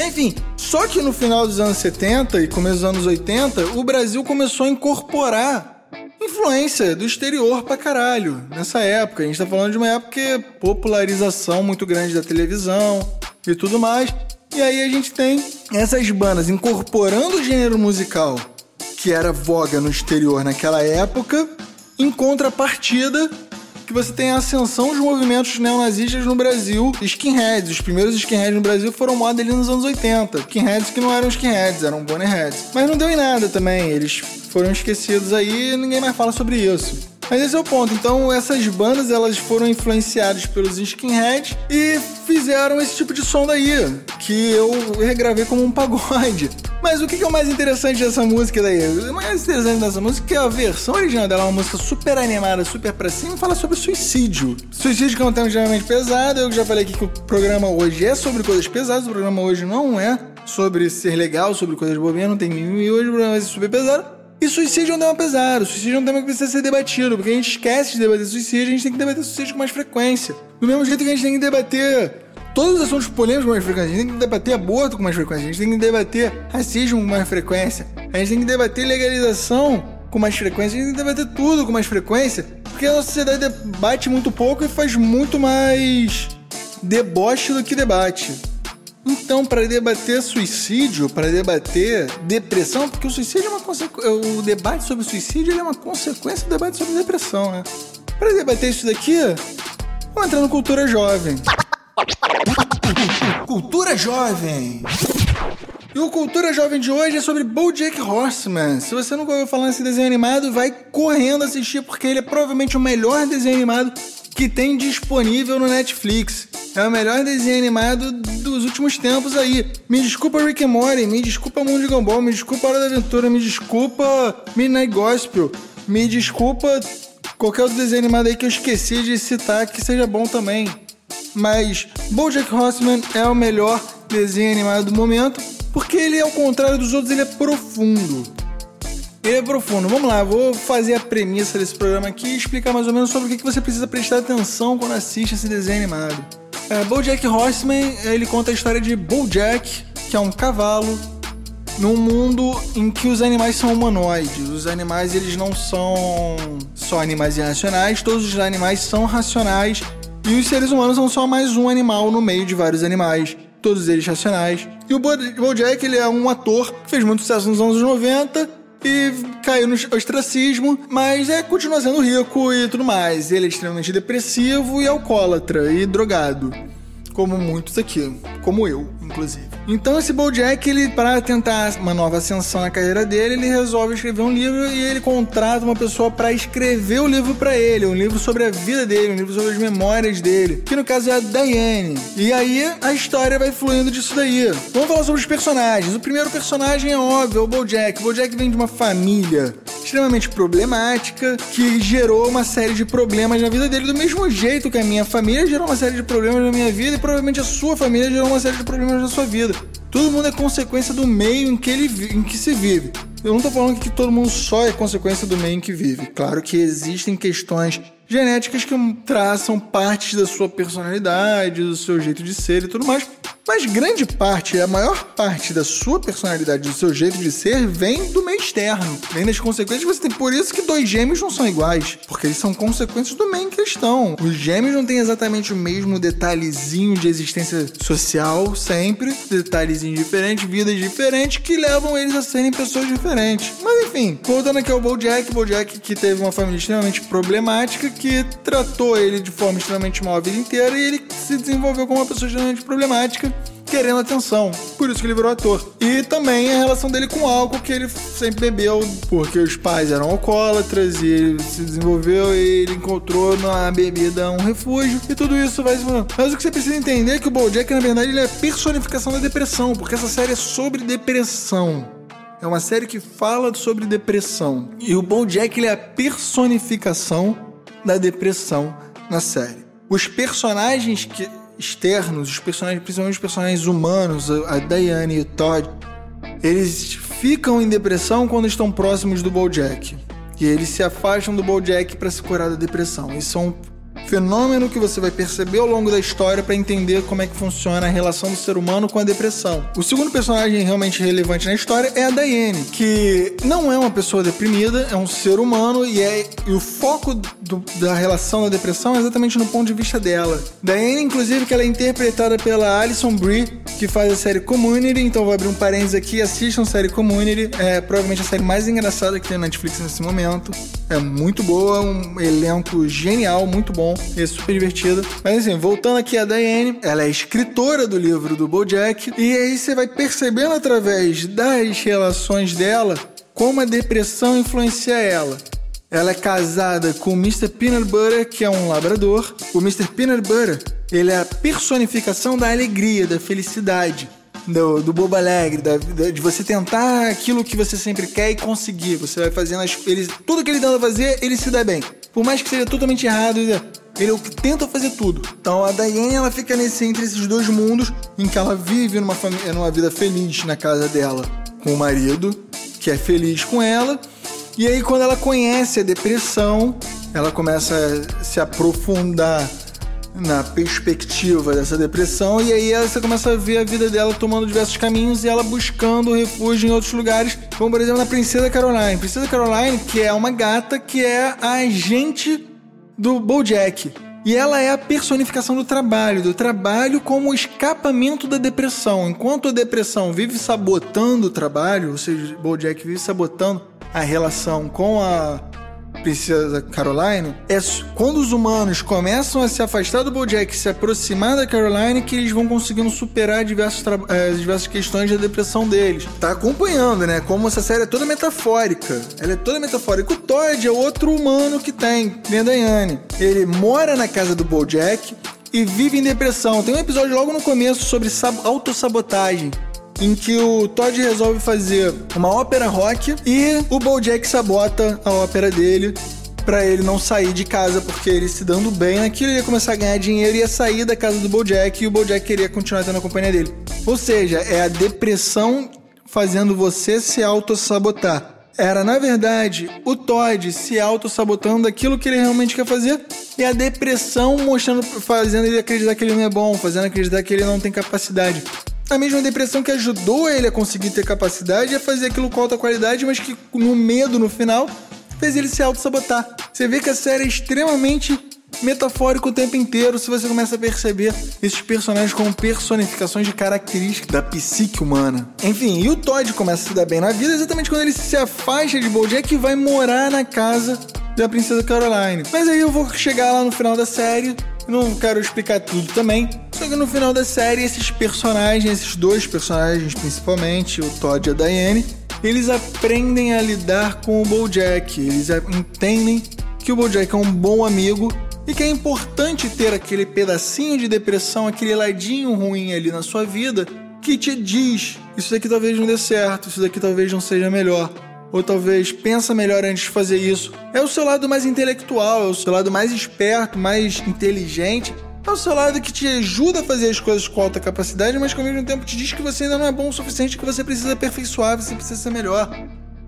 Enfim, só que no final dos anos 70 e começo dos anos 80, o Brasil começou a incorporar influência do exterior pra caralho. Nessa época, a gente tá falando de uma época que popularização muito grande da televisão e tudo mais. E aí a gente tem essas bandas incorporando o gênero musical que era voga no exterior naquela época, em contrapartida que você tem a ascensão dos movimentos neonazistas no Brasil, skinheads. Os primeiros skinheads no Brasil foram moda ali nos anos 80. Skinheads que não eram skinheads, eram boneheads. Mas não deu em nada também, eles foram esquecidos aí e ninguém mais fala sobre isso. Mas esse é o ponto. Então, essas bandas elas foram influenciadas pelos skinheads e fizeram esse tipo de som daí, que eu regravei como um pagode. Mas o que é o mais interessante dessa música daí? O mais interessante dessa música é que a versão original dela é uma música super animada, super pra cima e fala sobre suicídio. Suicídio que é um tema extremamente pesado. Eu já falei aqui que o programa hoje é sobre coisas pesadas, o programa hoje não é sobre ser legal, sobre coisas bobinhas, não tem mimimi hoje, o programa ser super pesado. E suicídio é um tema pesado, suicídio é um tema que precisa ser debatido, porque a gente esquece de debater suicídio, a gente tem que debater suicídio com mais frequência. Do mesmo jeito que a gente tem que debater todos os assuntos polêmicos com mais frequência, a gente tem que debater aborto com mais frequência, a gente tem que debater racismo com mais frequência, a gente tem que debater legalização com mais frequência, a gente tem que debater tudo com mais frequência, porque a nossa sociedade debate muito pouco e faz muito mais deboche do que debate. Então, para debater suicídio, para debater depressão, porque o suicídio é uma consequência. O debate sobre suicídio é uma consequência do debate sobre depressão, né? Para debater isso daqui, vamos entrar no Cultura Jovem. Cultura Jovem! E o Cultura Jovem de hoje é sobre BoJack Horseman. Se você nunca ouviu falar nesse desenho animado, vai correndo assistir porque ele é provavelmente o melhor desenho animado que tem disponível no Netflix. É o melhor desenho animado dos últimos tempos aí. Me desculpa Rick and Morty, me desculpa Mundo de Gumball, me desculpa Hora da Aventura, me desculpa Midnight Gospel, me desculpa qualquer outro desenho animado aí que eu esqueci de citar que seja bom também. Mas BoJack Horseman é o melhor desenho animado do momento porque ele, ao contrário dos outros, ele é profundo. Ele é profundo. Vamos lá, vou fazer a premissa desse programa aqui e explicar mais ou menos sobre o que você precisa prestar atenção quando assiste esse desenho animado. É, BoJack Horseman, ele conta a história de BoJack, que é um cavalo, num mundo em que os animais são humanoides. Os animais, eles não são só animais irracionais, todos os animais são racionais e os seres humanos são só mais um animal no meio de vários animais, todos eles racionais. E o BoJack, ele é um ator que fez muito sucesso nos anos 90 e caiu no ostracismo, mas é continua sendo rico e tudo mais. Ele é extremamente depressivo e alcoólatra e drogado, como muitos aqui, como eu, inclusive. Então esse Bojack, ele para tentar uma nova ascensão na carreira dele, ele resolve escrever um livro e ele contrata uma pessoa para escrever o livro para ele, um livro sobre a vida dele, um livro sobre as memórias dele, que no caso é a Diane. E aí a história vai fluindo disso daí. Vamos falar sobre os personagens. O primeiro personagem é óbvio, é o Bojack. O Bojack vem de uma família extremamente problemática que gerou uma série de problemas na vida dele do mesmo jeito que a minha família gerou uma série de problemas na minha vida e provavelmente a sua família gerou uma série de problemas na sua vida. Todo mundo é consequência do meio em que, ele, em que se vive. Eu não tô falando que todo mundo só é consequência do meio em que vive. Claro que existem questões genéticas que traçam partes da sua personalidade, do seu jeito de ser e tudo mais. Mas grande parte, a maior parte da sua personalidade, do seu jeito de ser, vem do meio externo. Vem das consequências que você tem. Por isso que dois gêmeos não são iguais. Porque eles são consequências do meio em questão. Os gêmeos não têm exatamente o mesmo detalhezinho de existência social, sempre. Detalhezinhos diferentes, vidas diferentes, que levam eles a serem pessoas diferentes. Mas enfim, voltando aqui ao Bojack. Bojack que teve uma família extremamente problemática, que tratou ele de forma extremamente mal a vida inteira e ele se desenvolveu como uma pessoa extremamente problemática querendo atenção. Por isso que ele virou ator. E também a relação dele com álcool, que ele sempre bebeu, porque os pais eram alcoólatras e ele se desenvolveu e ele encontrou na bebida um refúgio. E tudo isso vai se Mas o que você precisa entender é que o Bojack, na verdade, ele é a personificação da depressão, porque essa série é sobre depressão. É uma série que fala sobre depressão. E o BoJack ele é a personificação da depressão na série. Os personagens que, externos, os personagens, principalmente os personagens humanos, a Diane e o Todd, eles ficam em depressão quando estão próximos do BoJack. E eles se afastam do BoJack para se curar da depressão. Isso são fenômeno que você vai perceber ao longo da história para entender como é que funciona a relação do ser humano com a depressão. O segundo personagem realmente relevante na história é a Diane, que não é uma pessoa deprimida, é um ser humano e, é, e o foco do, da relação da depressão é exatamente no ponto de vista dela. Diane, inclusive, que ela é interpretada pela Alison Brie, que faz a série Community, então vou abrir um parênteses aqui, assistam a série Community, é provavelmente a série mais engraçada que tem na Netflix nesse momento. É muito boa, um elenco genial, muito bom e super divertida. Mas assim, voltando aqui a Diane, ela é escritora do livro do BoJack e aí você vai percebendo através das relações dela como a depressão influencia ela. Ela é casada com o Mr. Peanut Butter, que é um labrador. O Mr. Peanut Butter, ele é a personificação da alegria, da felicidade do, do bobo alegre, da, de você tentar aquilo que você sempre quer e conseguir. Você vai fazendo as, ele, tudo que ele tenta fazer, ele se dá bem. Por mais que seja totalmente errado, ele é o que tenta fazer tudo. Então a Diane ela fica nesse entre esses dois mundos em que ela vive numa, família, numa vida feliz na casa dela com o marido, que é feliz com ela. E aí quando ela conhece a depressão, ela começa a se aprofundar na perspectiva dessa depressão e aí você começa a ver a vida dela tomando diversos caminhos e ela buscando refúgio em outros lugares, como por exemplo na Princesa Caroline. Princesa Caroline, que é uma gata que é a agente do BoJack. E ela é a personificação do trabalho, do trabalho como escapamento da depressão. Enquanto a depressão vive sabotando o trabalho, ou seja, BoJack vive sabotando a relação com a Princesa Caroline, é quando os humanos começam a se afastar do Bojack e se aproximar da Caroline que eles vão conseguindo superar diversos é, diversas questões da depressão deles. Tá acompanhando, né? Como essa série é toda metafórica. Ela é toda metafórica. O Todd é outro humano que tem, nem a Diane. Ele mora na casa do Bojack e vive em depressão. Tem um episódio logo no começo sobre autossabotagem em que o Todd resolve fazer uma ópera rock e o Bojack sabota a ópera dele para ele não sair de casa, porque ele se dando bem naquilo, ia começar a ganhar dinheiro, ia sair da casa do Bojack e o Bojack queria continuar tendo a companhia dele. Ou seja, é a depressão fazendo você se auto-sabotar. Era, na verdade, o Todd se auto-sabotando aquilo que ele realmente quer fazer e a depressão mostrando, fazendo ele acreditar que ele não é bom, fazendo acreditar que ele não tem capacidade. A mesma depressão que ajudou ele a conseguir ter capacidade a fazer aquilo com alta qualidade, mas que no medo no final fez ele se auto-sabotar. Você vê que a série é extremamente metafórico o tempo inteiro se você começa a perceber esses personagens como personificações de características da psique humana. Enfim, e o Todd começa a se dar bem na vida exatamente quando ele se afasta de Bojack e vai morar na casa da Princesa Caroline. Mas aí eu vou chegar lá no final da série não quero explicar tudo também. Só que no final da série, esses personagens, esses dois personagens principalmente, o Todd e a Diane, eles aprendem a lidar com o Bojack. Eles entendem que o Bojack é um bom amigo e que é importante ter aquele pedacinho de depressão, aquele ladinho ruim ali na sua vida que te diz: isso daqui talvez não dê certo, isso daqui talvez não seja melhor ou talvez pensa melhor antes de fazer isso. É o seu lado mais intelectual, é o seu lado mais esperto, mais inteligente. É o seu lado que te ajuda a fazer as coisas com alta capacidade, mas que ao mesmo tempo te diz que você ainda não é bom o suficiente, que você precisa aperfeiçoar, você precisa ser melhor.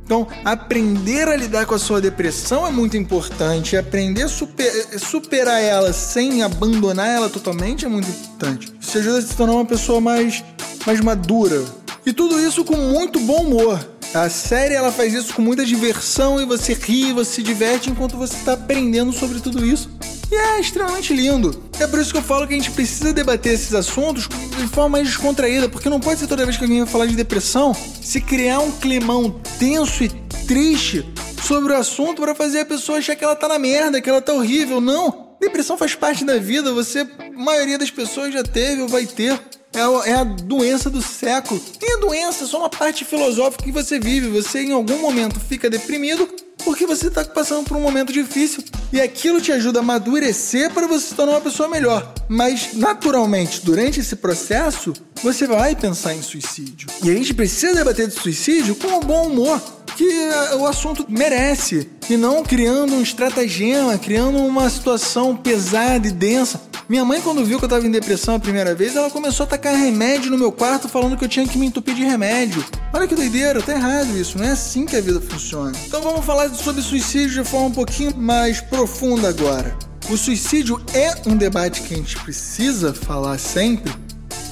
Então, aprender a lidar com a sua depressão é muito importante. Aprender a super, superar ela sem abandonar ela totalmente é muito importante. Isso ajuda a se tornar uma pessoa mais, mais madura. E tudo isso com muito bom humor. A série ela faz isso com muita diversão e você ri, você se diverte enquanto você está aprendendo sobre tudo isso. E é extremamente lindo. É por isso que eu falo que a gente precisa debater esses assuntos de forma mais descontraída, porque não pode ser toda vez que alguém vai falar de depressão se criar um climão tenso e triste sobre o assunto para fazer a pessoa achar que ela tá na merda, que ela tá horrível. Não! Depressão faz parte da vida, você, a maioria das pessoas já teve ou vai ter. É a, é a doença do século. Nem a doença, é só uma parte filosófica que você vive. Você em algum momento fica deprimido porque você está passando por um momento difícil e aquilo te ajuda a amadurecer para você se tornar uma pessoa melhor. Mas, naturalmente, durante esse processo, você vai pensar em suicídio. E a gente precisa debater de suicídio com um bom humor que eh, o assunto merece e não criando um estratagema, criando uma situação pesada e densa. Minha mãe, quando viu que eu tava em depressão a primeira vez, ela começou a tacar remédio no meu quarto falando que eu tinha que me entupir de remédio. Olha que doideira, tá errado isso, não é assim que a vida funciona. Então vamos falar sobre suicídio de forma um pouquinho mais profunda agora. O suicídio é um debate que a gente precisa falar sempre.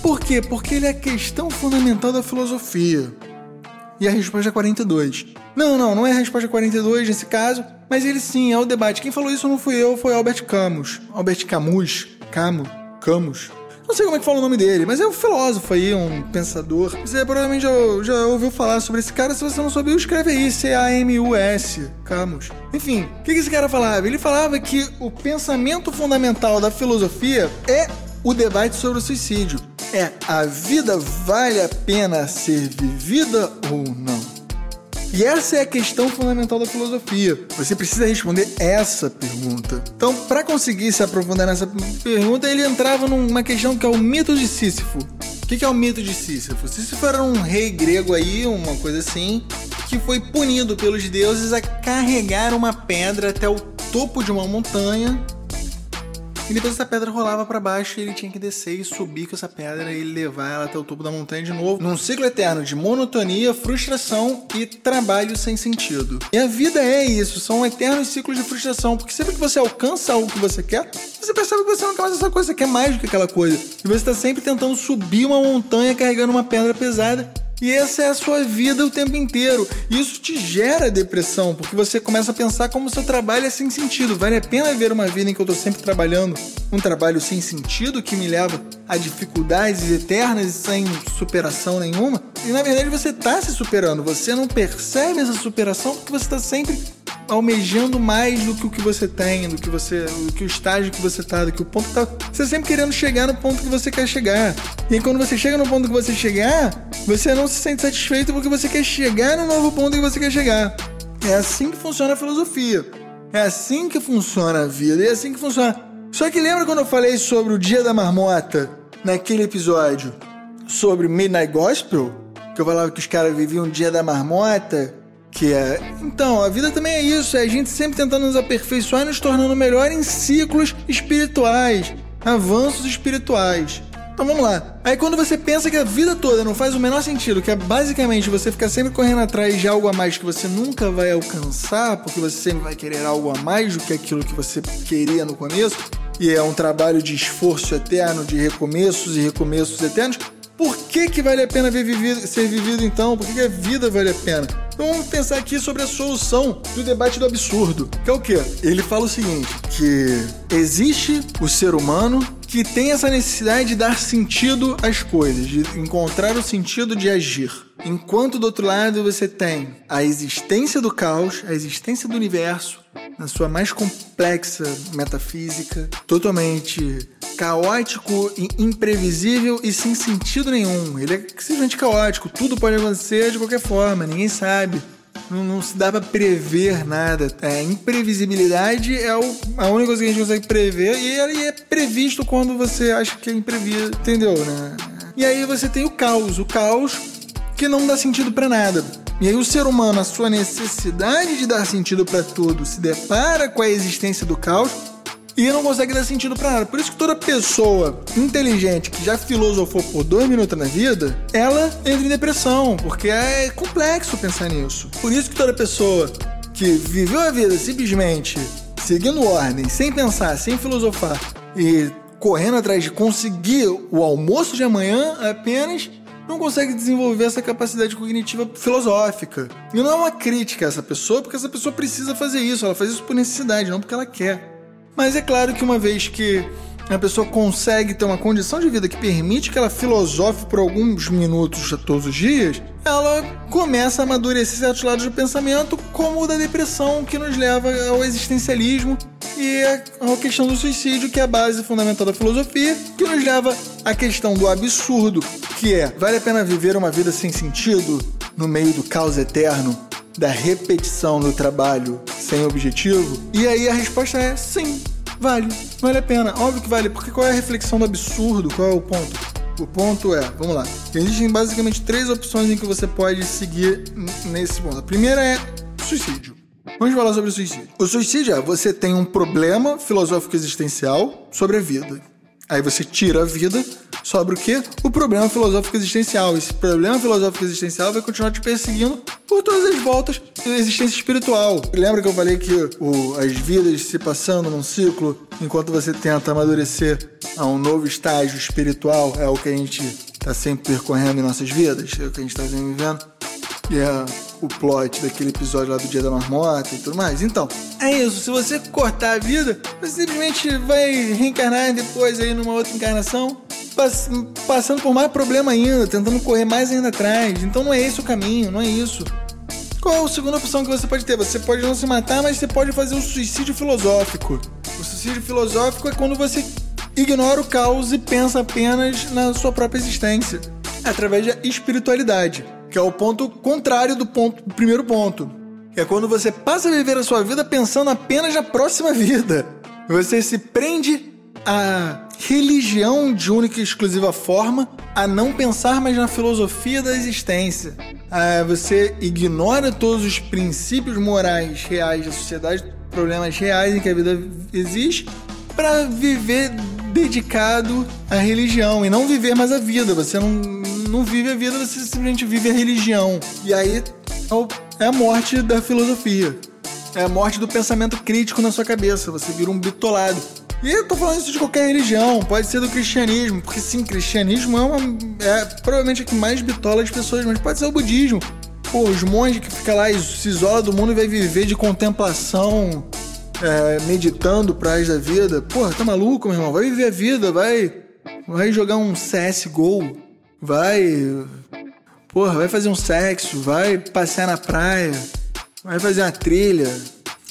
Por quê? Porque ele é a questão fundamental da filosofia. E a resposta é 42. Não, não, não é a resposta 42 nesse caso, mas ele sim é o debate. Quem falou isso não fui eu, foi Albert Camus. Albert Camus. Camus. Camus. Não sei como é que fala o nome dele, mas é um filósofo aí, um pensador. Você provavelmente já, já ouviu falar sobre esse cara. Se você não souber, escreve aí, C-A-M-U-S, Camus. Enfim, o que, que esse cara falava? Ele falava que o pensamento fundamental da filosofia é o debate sobre o suicídio. É, a vida vale a pena ser vivida ou não? E essa é a questão fundamental da filosofia. Você precisa responder essa pergunta. Então, para conseguir se aprofundar nessa pergunta, ele entrava numa questão que é o mito de Sísifo. O que é o mito de Sísifo? Sísifo era um rei grego aí, uma coisa assim, que foi punido pelos deuses a carregar uma pedra até o topo de uma montanha e depois essa pedra rolava para baixo e ele tinha que descer e subir com essa pedra e levar ela até o topo da montanha de novo, num ciclo eterno de monotonia, frustração e trabalho sem sentido. E a vida é isso, são eternos ciclos de frustração, porque sempre que você alcança algo que você quer, você percebe que você não quer mais essa coisa, você quer mais do que aquela coisa. E você está sempre tentando subir uma montanha carregando uma pedra pesada e essa é a sua vida o tempo inteiro. E isso te gera depressão, porque você começa a pensar como o seu trabalho é sem sentido. Vale a pena ver uma vida em que eu estou sempre trabalhando um trabalho sem sentido que me leva a dificuldades eternas e sem superação nenhuma? E na verdade você está se superando, você não percebe essa superação porque você está sempre almejando mais do que o que você tem, do que você, do que o estágio que você tá, do que o ponto que tá. Você sempre querendo chegar no ponto que você quer chegar. E aí, quando você chega no ponto que você chegar, você não se sente satisfeito porque você quer chegar no novo ponto que você quer chegar. É assim que funciona a filosofia. É assim que funciona a vida. É assim que funciona. Só que lembra quando eu falei sobre o Dia da Marmota naquele episódio sobre Midnight Gospel? Que eu falava que os caras viviam o Dia da Marmota que é. Então, a vida também é isso, é a gente sempre tentando nos aperfeiçoar e nos tornando melhor em ciclos espirituais, avanços espirituais. Então vamos lá. Aí quando você pensa que a vida toda não faz o menor sentido, que é basicamente você ficar sempre correndo atrás de algo a mais que você nunca vai alcançar, porque você sempre vai querer algo a mais do que aquilo que você queria no começo, e é um trabalho de esforço eterno, de recomeços e recomeços eternos, por que, que vale a pena vivido, ser vivido então? Por que, que a vida vale a pena? Então vamos pensar aqui sobre a solução do debate do absurdo. Que é o quê? Ele fala o seguinte: que existe o ser humano que tem essa necessidade de dar sentido às coisas, de encontrar o sentido de agir. Enquanto do outro lado você tem a existência do caos, a existência do universo, na sua mais complexa metafísica, totalmente caótico e imprevisível e sem sentido nenhum. Ele é simplesmente caótico, tudo pode acontecer de qualquer forma, ninguém sabe. Não, não se dá pra prever nada. É, imprevisibilidade é o, a única coisa que a gente consegue prever e ele é previsto quando você acha que é imprevisto, entendeu, né? E aí você tem o caos, o caos que não dá sentido para nada. E aí o ser humano, a sua necessidade de dar sentido para tudo, se depara com a existência do caos e não consegue dar sentido para nada. Por isso que toda pessoa inteligente que já filosofou por dois minutos na vida, ela entra em depressão, porque é complexo pensar nisso. Por isso que toda pessoa que viveu a vida simplesmente seguindo ordem, sem pensar, sem filosofar e correndo atrás de conseguir o almoço de amanhã apenas não consegue desenvolver essa capacidade cognitiva filosófica. E não é uma crítica a essa pessoa, porque essa pessoa precisa fazer isso, ela faz isso por necessidade, não porque ela quer. Mas é claro que uma vez que a pessoa consegue ter uma condição de vida que permite que ela filosofe por alguns minutos todos os dias, ela começa a amadurecer certos lados do pensamento, como o da depressão, que nos leva ao existencialismo e a questão do suicídio, que é a base fundamental da filosofia, que nos leva à questão do absurdo, que é: vale a pena viver uma vida sem sentido no meio do caos eterno? Da repetição do trabalho sem objetivo? E aí a resposta é sim, vale, vale a pena. Óbvio que vale, porque qual é a reflexão do absurdo? Qual é o ponto? O ponto é, vamos lá. Existem basicamente três opções em que você pode seguir nesse ponto. A primeira é suicídio. Vamos falar sobre o suicídio. O suicídio é você tem um problema filosófico existencial sobre a vida. Aí você tira a vida sobre o quê? O problema filosófico existencial. Esse problema filosófico existencial vai continuar te perseguindo por todas as voltas da existência espiritual. Lembra que eu falei que o, as vidas se passando num ciclo enquanto você tenta amadurecer a um novo estágio espiritual é o que a gente está sempre percorrendo em nossas vidas, é o que a gente está vivendo. E é o plot daquele episódio lá do Dia da Marmota e tudo mais. Então, é isso. Se você cortar a vida, você simplesmente vai reencarnar depois aí numa outra encarnação, pass passando por mais problema ainda, tentando correr mais ainda atrás. Então não é esse o caminho, não é isso. Qual é a segunda opção que você pode ter? Você pode não se matar, mas você pode fazer o suicídio filosófico. O suicídio filosófico é quando você ignora o caos e pensa apenas na sua própria existência, através da espiritualidade, que é o ponto contrário do ponto do primeiro ponto. É quando você passa a viver a sua vida pensando apenas na próxima vida. Você se prende à religião de única e exclusiva forma, a não pensar mais na filosofia da existência. Ah, você ignora todos os princípios morais reais da sociedade, problemas reais em que a vida existe, para viver dedicado à religião e não viver mais a vida. Você não, não vive a vida, você simplesmente vive a religião. E aí é, é a morte da filosofia. É a morte do pensamento crítico na sua cabeça. Você vira um bitolado. E eu tô falando isso de qualquer religião, pode ser do cristianismo, porque sim, cristianismo é, uma, é provavelmente a que mais bitola as pessoas, mas pode ser o budismo. Pô, os monges que ficam lá e se isola do mundo e vai viver de contemplação é, meditando pra da vida. Porra, tá maluco, meu irmão? Vai viver a vida, vai. Vai jogar um CSGO, vai. Porra, vai fazer um sexo, vai passear na praia, vai fazer uma trilha.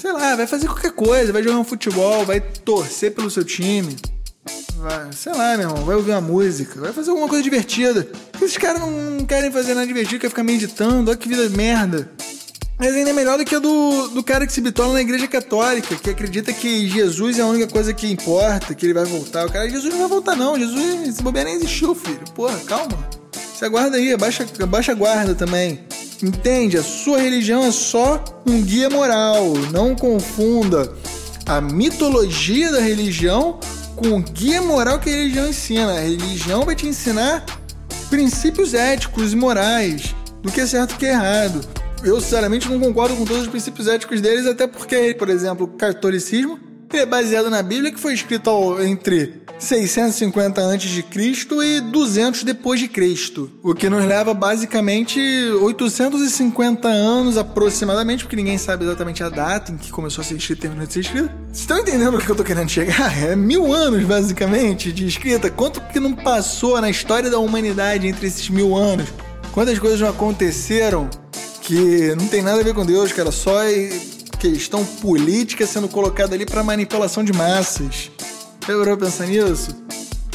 Sei lá, vai fazer qualquer coisa, vai jogar um futebol, vai torcer pelo seu time. Vai, sei lá, meu irmão, vai ouvir uma música, vai fazer alguma coisa divertida. Esses caras não querem fazer nada divertido, quer ficar meditando, olha que vida merda. Mas ainda é melhor do que a do, do cara que se bitola na igreja católica, que acredita que Jesus é a única coisa que importa, que ele vai voltar. O cara, Jesus não vai voltar, não. Jesus, esse bobeira nem existiu, filho. Porra, calma. Se aguarda aí, abaixa, abaixa a guarda também. Entende? A sua religião é só um guia moral. Não confunda a mitologia da religião com o guia moral que a religião ensina. A religião vai te ensinar princípios éticos e morais do que é certo e que é errado eu sinceramente não concordo com todos os princípios éticos deles, até porque, por exemplo, o catolicismo é baseado na Bíblia que foi escrito entre 650 a.C. e 200 depois de Cristo, o que nos leva basicamente 850 anos aproximadamente, porque ninguém sabe exatamente a data em que começou a ser escrito e terminou de ser escrito. Vocês estão entendendo o que eu tô querendo chegar? É mil anos basicamente de escrita. Quanto que não passou na história da humanidade entre esses mil anos? Quantas coisas não aconteceram que não tem nada a ver com Deus, cara, só questão política sendo colocada ali para manipulação de massas. Já parou pensar nisso?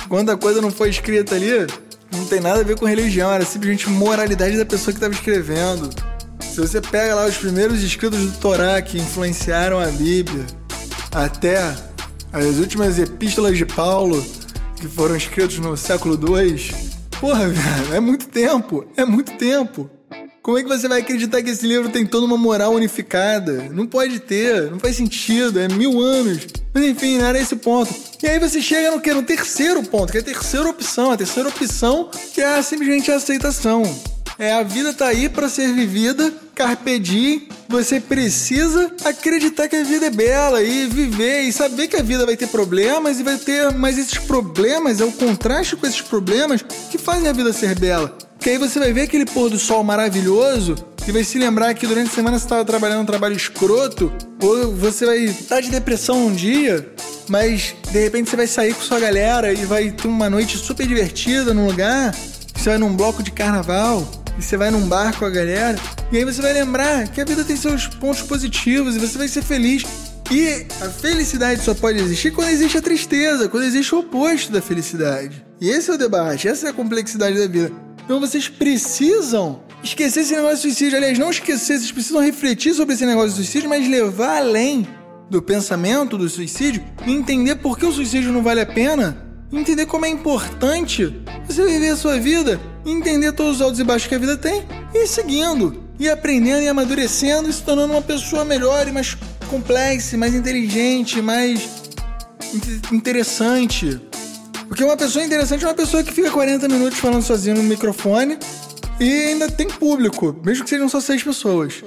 Quando a coisa não foi escrita ali, não tem nada a ver com religião, era simplesmente moralidade da pessoa que estava escrevendo. Se você pega lá os primeiros escritos do Torá que influenciaram a Bíblia, até as últimas epístolas de Paulo, que foram escritos no século II, porra, velho, é muito tempo, é muito tempo. Como é que você vai acreditar que esse livro tem toda uma moral unificada? Não pode ter, não faz sentido, é mil anos. Mas enfim, não era esse ponto. E aí você chega no que? No terceiro ponto, que é a terceira opção. A terceira opção que é simplesmente a aceitação. É a vida tá aí para ser vivida, carpe diem. Você precisa acreditar que a vida é bela e viver e saber que a vida vai ter problemas e vai ter, mas esses problemas é o contraste com esses problemas que fazem a vida ser bela. Que aí você vai ver aquele pôr do sol maravilhoso e vai se lembrar que durante a semana você estava trabalhando um trabalho escroto, ou você vai estar tá de depressão um dia, mas de repente você vai sair com sua galera e vai ter uma noite super divertida num lugar, você vai num bloco de carnaval, e você vai num bar com a galera, e aí você vai lembrar que a vida tem seus pontos positivos e você vai ser feliz. E a felicidade só pode existir quando existe a tristeza, quando existe o oposto da felicidade. E esse é o debate, essa é a complexidade da vida. Então vocês precisam esquecer esse negócio de suicídio. Aliás, não esquecer, vocês precisam refletir sobre esse negócio de suicídio, mas levar além do pensamento do suicídio e entender por que o suicídio não vale a pena, entender como é importante você viver a sua vida, entender todos os altos e baixos que a vida tem e ir seguindo, e aprendendo e amadurecendo e se tornando uma pessoa melhor e mais complexa, mais inteligente, mais interessante. Porque uma pessoa interessante é uma pessoa que fica 40 minutos falando sozinho no microfone e ainda tem público, mesmo que sejam só seis pessoas.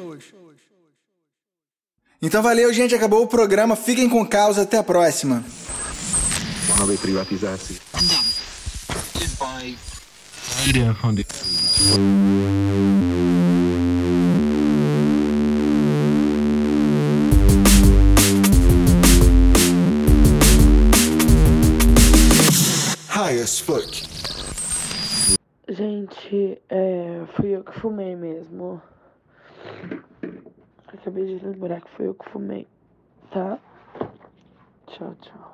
Então valeu, gente. Acabou o programa. Fiquem com causa. Até a próxima. Uma privatizar-se. High as fuck. Gente, é, fui eu que fumei mesmo. Acabei de lembrar que foi eu que fumei, tá? Tchau, tchau.